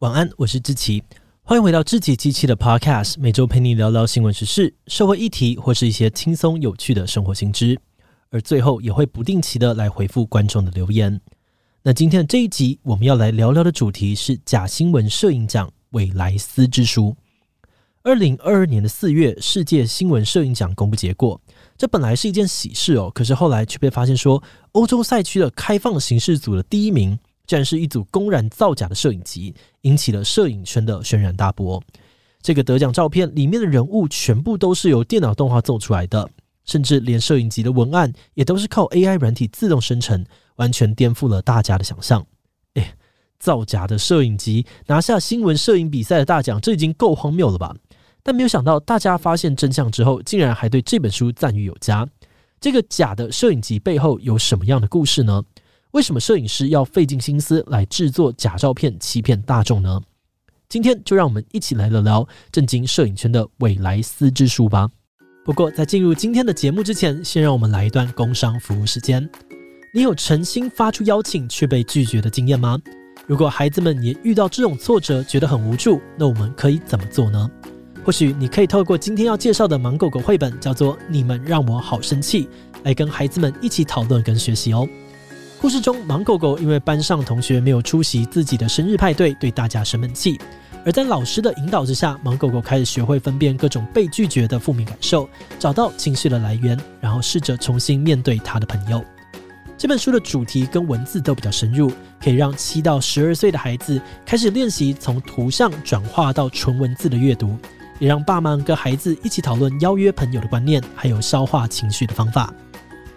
晚安，我是志奇，欢迎回到志奇机器的 Podcast，每周陪你聊聊新闻时事、社会议题或是一些轻松有趣的生活新知，而最后也会不定期的来回复观众的留言。那今天的这一集，我们要来聊聊的主题是假新闻摄影奖韦莱斯之书。二零二二年的四月，世界新闻摄影奖公布结果，这本来是一件喜事哦，可是后来却被发现说，欧洲赛区的开放形式组的第一名。竟然是一组公然造假的摄影集，引起了摄影圈的轩然大波。这个得奖照片里面的人物全部都是由电脑动画做出来的，甚至连摄影集的文案也都是靠 AI 软体自动生成，完全颠覆了大家的想象。哎，造假的摄影集拿下新闻摄影比赛的大奖，这已经够荒谬了吧？但没有想到，大家发现真相之后，竟然还对这本书赞誉有加。这个假的摄影集背后有什么样的故事呢？为什么摄影师要费尽心思来制作假照片欺骗大众呢？今天就让我们一起来聊聊震惊摄影圈的韦莱斯之书吧。不过在进入今天的节目之前，先让我们来一段工商服务时间。你有诚心发出邀请却被拒绝的经验吗？如果孩子们也遇到这种挫折，觉得很无助，那我们可以怎么做呢？或许你可以透过今天要介绍的芒狗狗绘本，叫做《你们让我好生气》，来跟孩子们一起讨论跟学习哦。故事中，芒狗狗因为班上同学没有出席自己的生日派对，对大家生闷气。而在老师的引导之下，芒狗狗开始学会分辨各种被拒绝的负面感受，找到情绪的来源，然后试着重新面对他的朋友。这本书的主题跟文字都比较深入，可以让七到十二岁的孩子开始练习从图像转化到纯文字的阅读，也让爸妈跟孩子一起讨论邀约朋友的观念，还有消化情绪的方法。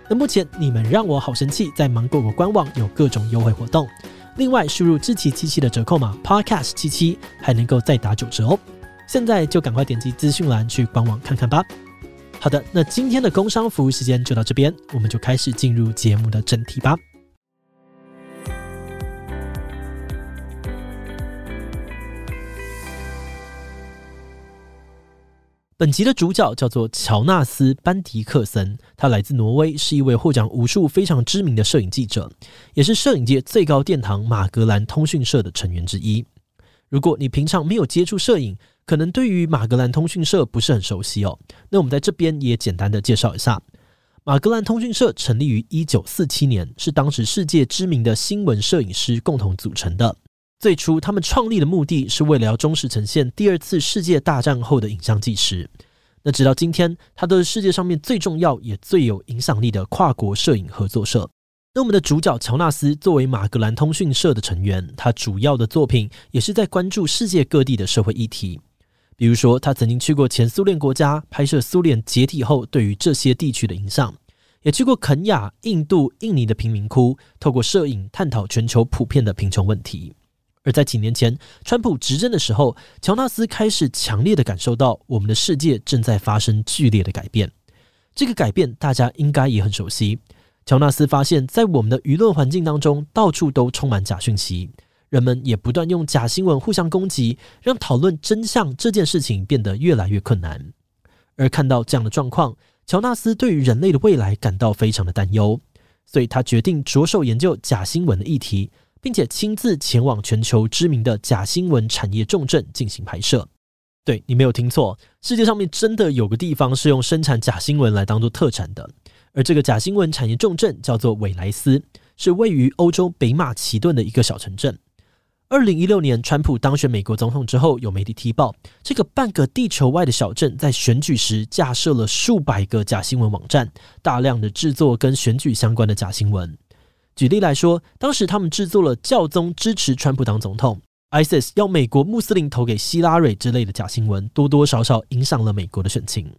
那目前你们让我好生气，在芒果果官网有各种优惠活动，另外输入智奇七七的折扣码 Podcast 七七还能够再打九折哦。现在就赶快点击资讯栏去官网看看吧。好的，那今天的工商服务时间就到这边，我们就开始进入节目的正题吧。本集的主角叫做乔纳斯·班迪克森，他来自挪威，是一位获奖无数、非常知名的摄影记者，也是摄影界最高殿堂马格兰通讯社的成员之一。如果你平常没有接触摄影，可能对于马格兰通讯社不是很熟悉哦。那我们在这边也简单的介绍一下，马格兰通讯社成立于一九四七年，是当时世界知名的新闻摄影师共同组成的。最初，他们创立的目的是为了要忠实呈现第二次世界大战后的影像纪实。那直到今天，它都是世界上面最重要也最有影响力的跨国摄影合作社。那我们的主角乔纳斯作为马格兰通讯社的成员，他主要的作品也是在关注世界各地的社会议题。比如说，他曾经去过前苏联国家，拍摄苏联解体后对于这些地区的影响；也去过肯亚、印度、印尼的贫民窟，透过摄影探讨全球普遍的贫穷问题。而在几年前，川普执政的时候，乔纳斯开始强烈的感受到我们的世界正在发生剧烈的改变。这个改变大家应该也很熟悉。乔纳斯发现，在我们的舆论环境当中，到处都充满假讯息，人们也不断用假新闻互相攻击，让讨论真相这件事情变得越来越困难。而看到这样的状况，乔纳斯对于人类的未来感到非常的担忧，所以他决定着手研究假新闻的议题。并且亲自前往全球知名的假新闻产业重镇进行拍摄。对，你没有听错，世界上面真的有个地方是用生产假新闻来当做特产的。而这个假新闻产业重镇叫做韦莱斯，是位于欧洲北马其顿的一个小城镇。二零一六年，川普当选美国总统之后，有媒体踢爆，这个半个地球外的小镇在选举时架设了数百个假新闻网站，大量的制作跟选举相关的假新闻。举例来说，当时他们制作了教宗支持川普当总统，ISIS 要美国穆斯林投给希拉蕊之类的假新闻，多多少少影响了美国的选情。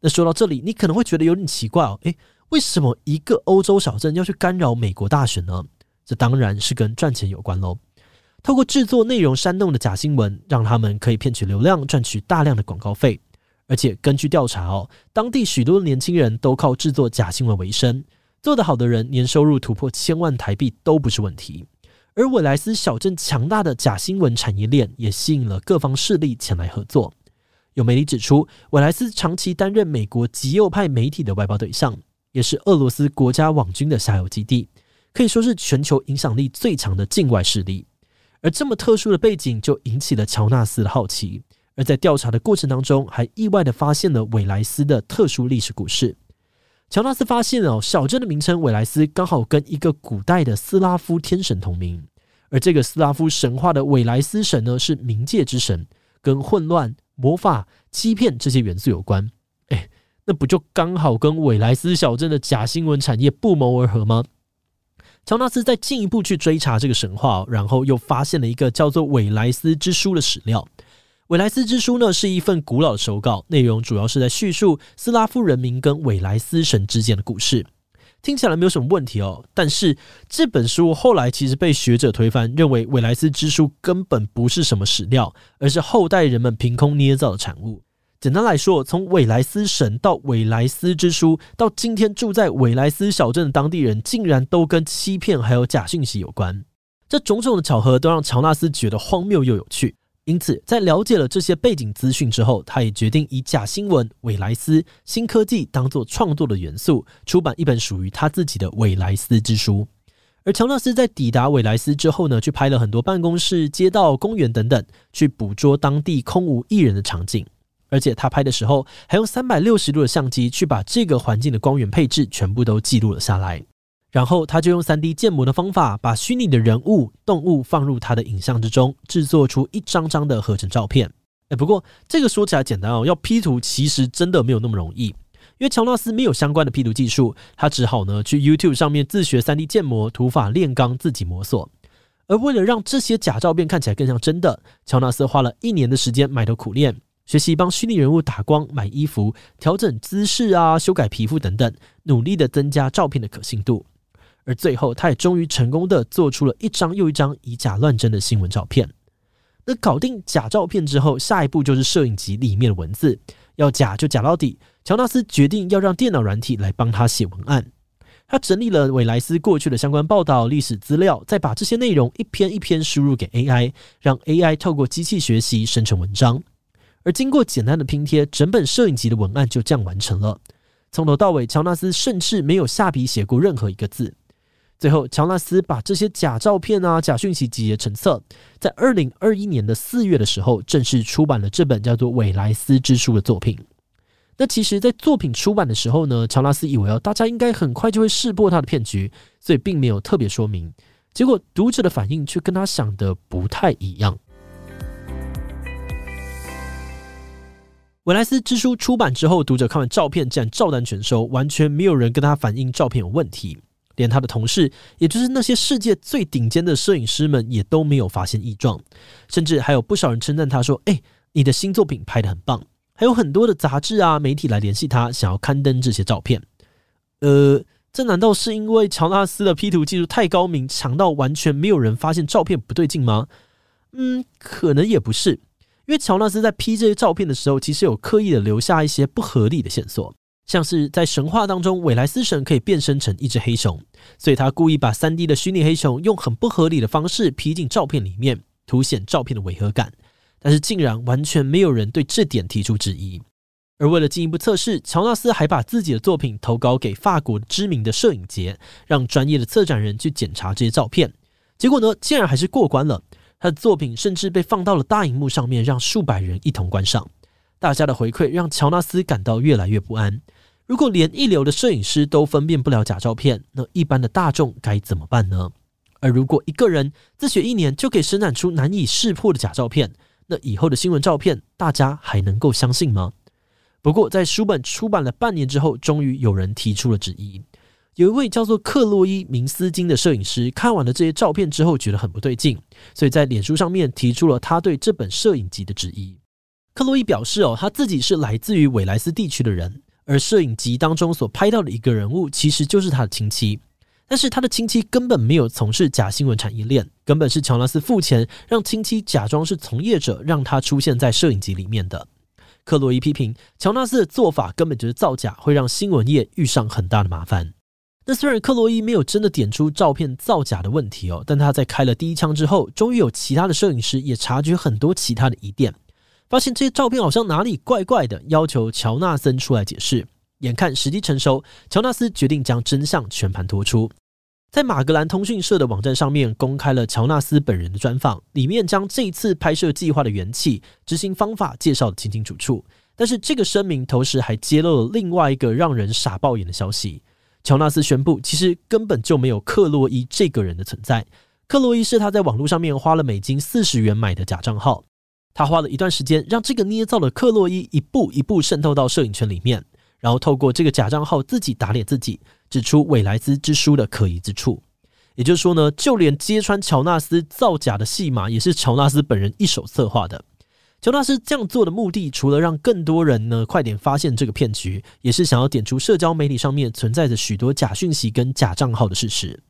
那说到这里，你可能会觉得有点奇怪哦，诶，为什么一个欧洲小镇要去干扰美国大选呢？这当然是跟赚钱有关喽。透过制作内容煽动的假新闻，让他们可以骗取流量，赚取大量的广告费。而且根据调查哦，当地许多年轻人都靠制作假新闻为生。做得好的人，年收入突破千万台币都不是问题。而韦莱斯小镇强大的假新闻产业链，也吸引了各方势力前来合作。有媒体指出，韦莱斯长期担任美国极右派媒体的外包对象，也是俄罗斯国家网军的下游基地，可以说是全球影响力最强的境外势力。而这么特殊的背景就引起了乔纳斯的好奇。而在调查的过程当中，还意外的发现了韦莱斯的特殊历史故事。乔纳斯发现哦，小镇的名称韦莱斯刚好跟一个古代的斯拉夫天神同名，而这个斯拉夫神话的韦莱斯神呢，是冥界之神，跟混乱、魔法、欺骗这些元素有关。哎，那不就刚好跟韦莱斯小镇的假新闻产业不谋而合吗？乔纳斯再进一步去追查这个神话，然后又发现了一个叫做韦莱斯之书的史料。韦莱斯之书呢，是一份古老的手稿，内容主要是在叙述斯拉夫人民跟韦莱斯神之间的故事，听起来没有什么问题哦。但是这本书后来其实被学者推翻，认为韦莱斯之书根本不是什么史料，而是后代人们凭空捏造的产物。简单来说，从韦莱斯神到韦莱斯之书，到今天住在韦莱斯小镇的当地人，竟然都跟欺骗还有假讯息有关。这种种的巧合都让乔纳斯觉得荒谬又有趣。因此，在了解了这些背景资讯之后，他也决定以假新闻、韦莱斯、新科技当做创作的元素，出版一本属于他自己的韦莱斯之书。而乔纳斯在抵达韦莱斯之后呢，去拍了很多办公室、街道、公园等等，去捕捉当地空无一人的场景。而且他拍的时候，还用三百六十度的相机去把这个环境的光源配置全部都记录了下来。然后他就用 3D 建模的方法，把虚拟的人物、动物放入他的影像之中，制作出一张张的合成照片。哎，不过这个说起来简单哦，要 P 图其实真的没有那么容易，因为乔纳斯没有相关的 P 图技术，他只好呢去 YouTube 上面自学 3D 建模、土法炼钢，自己摸索。而为了让这些假照片看起来更像真的，乔纳斯花了一年的时间埋头苦练，学习帮虚拟人物打光、买衣服、调整姿势啊、修改皮肤等等，努力的增加照片的可信度。而最后，他也终于成功的做出了一张又一张以假乱真的新闻照片。那搞定假照片之后，下一步就是摄影集里面的文字，要假就假到底。乔纳斯决定要让电脑软体来帮他写文案。他整理了韦莱斯过去的相关报道、历史资料，再把这些内容一篇一篇输入给 AI，让 AI 透过机器学习生成文章。而经过简单的拼贴，整本摄影集的文案就这样完成了。从头到尾，乔纳斯甚至没有下笔写过任何一个字。最后，乔纳斯把这些假照片啊、假讯息集结成册，在二零二一年的四月的时候，正式出版了这本叫做《韦莱斯之书》的作品。那其实，在作品出版的时候呢，乔纳斯以为哦，大家应该很快就会识破他的骗局，所以并没有特别说明。结果，读者的反应却跟他想的不太一样。《韦莱斯之书》出版之后，读者看完照片，竟然照单全收，完全没有人跟他反映照片有问题。连他的同事，也就是那些世界最顶尖的摄影师们，也都没有发现异状，甚至还有不少人称赞他说：“哎，你的新作品拍得很棒。”还有很多的杂志啊、媒体来联系他，想要刊登这些照片。呃，这难道是因为乔纳斯的 P 图技术太高明，强到完全没有人发现照片不对劲吗？嗯，可能也不是，因为乔纳斯在 P 这些照片的时候，其实有刻意的留下一些不合理的线索。像是在神话当中，韦莱斯神可以变身成一只黑熊，所以他故意把 3D 的虚拟黑熊用很不合理的方式 P 进照片里面，凸显照片的违和感。但是竟然完全没有人对这点提出质疑。而为了进一步测试，乔纳斯还把自己的作品投稿给法国知名的摄影节，让专业的策展人去检查这些照片。结果呢，竟然还是过关了。他的作品甚至被放到了大荧幕上面，让数百人一同观赏。大家的回馈让乔纳斯感到越来越不安。如果连一流的摄影师都分辨不了假照片，那一般的大众该怎么办呢？而如果一个人自学一年就可以生产出难以识破的假照片，那以后的新闻照片大家还能够相信吗？不过，在书本出版了半年之后，终于有人提出了质疑。有一位叫做克洛伊·明斯金的摄影师看完了这些照片之后，觉得很不对劲，所以在脸书上面提出了他对这本摄影集的质疑。克洛伊表示：“哦，他自己是来自于韦莱斯地区的人。”而摄影集当中所拍到的一个人物，其实就是他的亲戚，但是他的亲戚根本没有从事假新闻产业链，根本是乔纳斯付钱让亲戚假装是从业者，让他出现在摄影集里面的。克洛伊批评乔纳斯的做法根本就是造假，会让新闻业遇上很大的麻烦。那虽然克洛伊没有真的点出照片造假的问题哦，但他在开了第一枪之后，终于有其他的摄影师也察觉很多其他的疑点。发现这些照片好像哪里怪怪的，要求乔纳森出来解释。眼看时机成熟，乔纳斯决定将真相全盘托出。在马格兰通讯社的网站上面公开了乔纳斯本人的专访，里面将这次拍摄计划的缘起、执行方法介绍得清清楚楚。但是这个声明同时还揭露了另外一个让人傻爆眼的消息：乔纳斯宣布，其实根本就没有克洛伊这个人的存在。克洛伊是他在网络上面花了美金四十元买的假账号，他花了一段时间让这个捏造的克洛伊一步一步渗透到摄影圈里面。然后透过这个假账号自己打脸自己，指出韦莱斯之书的可疑之处。也就是说呢，就连揭穿乔纳斯造假的戏码，也是乔纳斯本人一手策划的。乔纳斯这样做的目的，除了让更多人呢快点发现这个骗局，也是想要点出社交媒体上面存在着许多假讯息跟假账号的事实。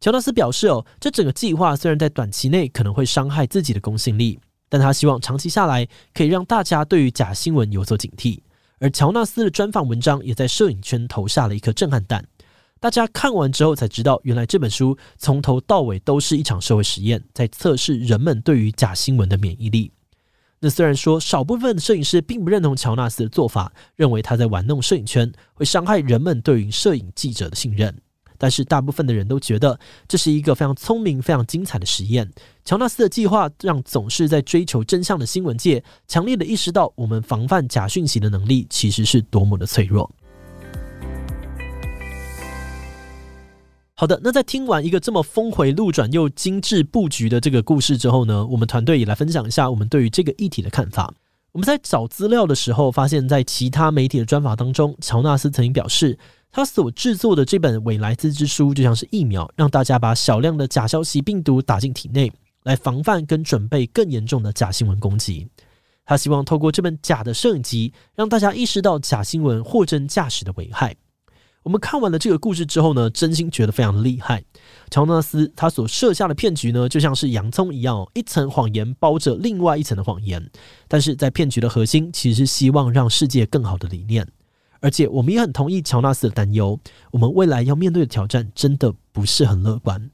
乔纳斯表示：“哦，这整个计划虽然在短期内可能会伤害自己的公信力，但他希望长期下来可以让大家对于假新闻有所警惕。”而乔纳斯的专访文章也在摄影圈投下了一颗震撼弹。大家看完之后才知道，原来这本书从头到尾都是一场社会实验，在测试人们对于假新闻的免疫力。那虽然说少部分摄影师并不认同乔纳斯的做法，认为他在玩弄摄影圈，会伤害人们对于摄影记者的信任。但是大部分的人都觉得这是一个非常聪明、非常精彩的实验。乔纳斯的计划让总是在追求真相的新闻界强烈的意识到，我们防范假讯息的能力其实是多么的脆弱。好的，那在听完一个这么峰回路转又精致布局的这个故事之后呢，我们团队也来分享一下我们对于这个议题的看法。我们在找资料的时候，发现，在其他媒体的专访当中，乔纳斯曾经表示，他所制作的这本《韦莱斯之书》就像是疫苗，让大家把少量的假消息病毒打进体内，来防范跟准备更严重的假新闻攻击。他希望透过这本假的摄影集，让大家意识到假新闻货真价实的危害。我们看完了这个故事之后呢，真心觉得非常厉害。乔纳斯他所设下的骗局呢，就像是洋葱一样，一层谎言包着另外一层的谎言。但是在骗局的核心，其实是希望让世界更好的理念。而且我们也很同意乔纳斯的担忧，我们未来要面对的挑战真的不是很乐观。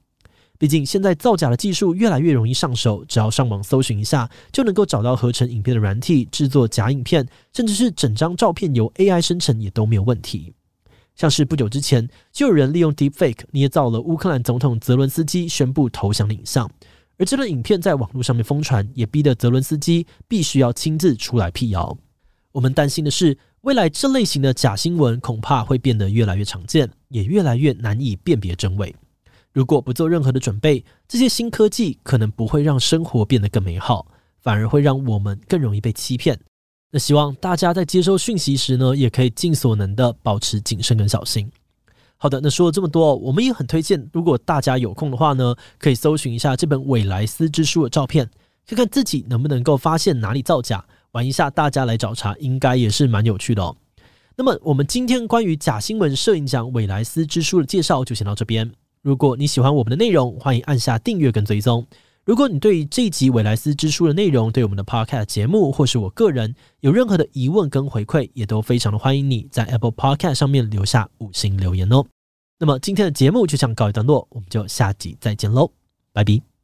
毕竟现在造假的技术越来越容易上手，只要上网搜寻一下，就能够找到合成影片的软体，制作假影片，甚至是整张照片由 AI 生成也都没有问题。像是不久之前，就有人利用 Deepfake 捏造了乌克兰总统泽伦斯基宣布投降的影像，而这段影片在网络上面疯传，也逼得泽伦斯基必须要亲自出来辟谣。我们担心的是，未来这类型的假新闻恐怕会变得越来越常见，也越来越难以辨别真伪。如果不做任何的准备，这些新科技可能不会让生活变得更美好，反而会让我们更容易被欺骗。那希望大家在接收讯息时呢，也可以尽所能的保持谨慎跟小心。好的，那说了这么多，我们也很推荐，如果大家有空的话呢，可以搜寻一下这本《韦莱斯之书》的照片，看看自己能不能够发现哪里造假，玩一下大家来找茬，应该也是蛮有趣的哦。那么，我们今天关于假新闻摄影奖韦莱斯之书的介绍就先到这边。如果你喜欢我们的内容，欢迎按下订阅跟追踪。如果你对于这一集韦莱斯之书的内容，对我们的 Podcast 节目，或是我个人有任何的疑问跟回馈，也都非常的欢迎你在 Apple Podcast 上面留下五星留言哦。那么今天的节目就这样告一段落，我们就下集再见喽，拜拜。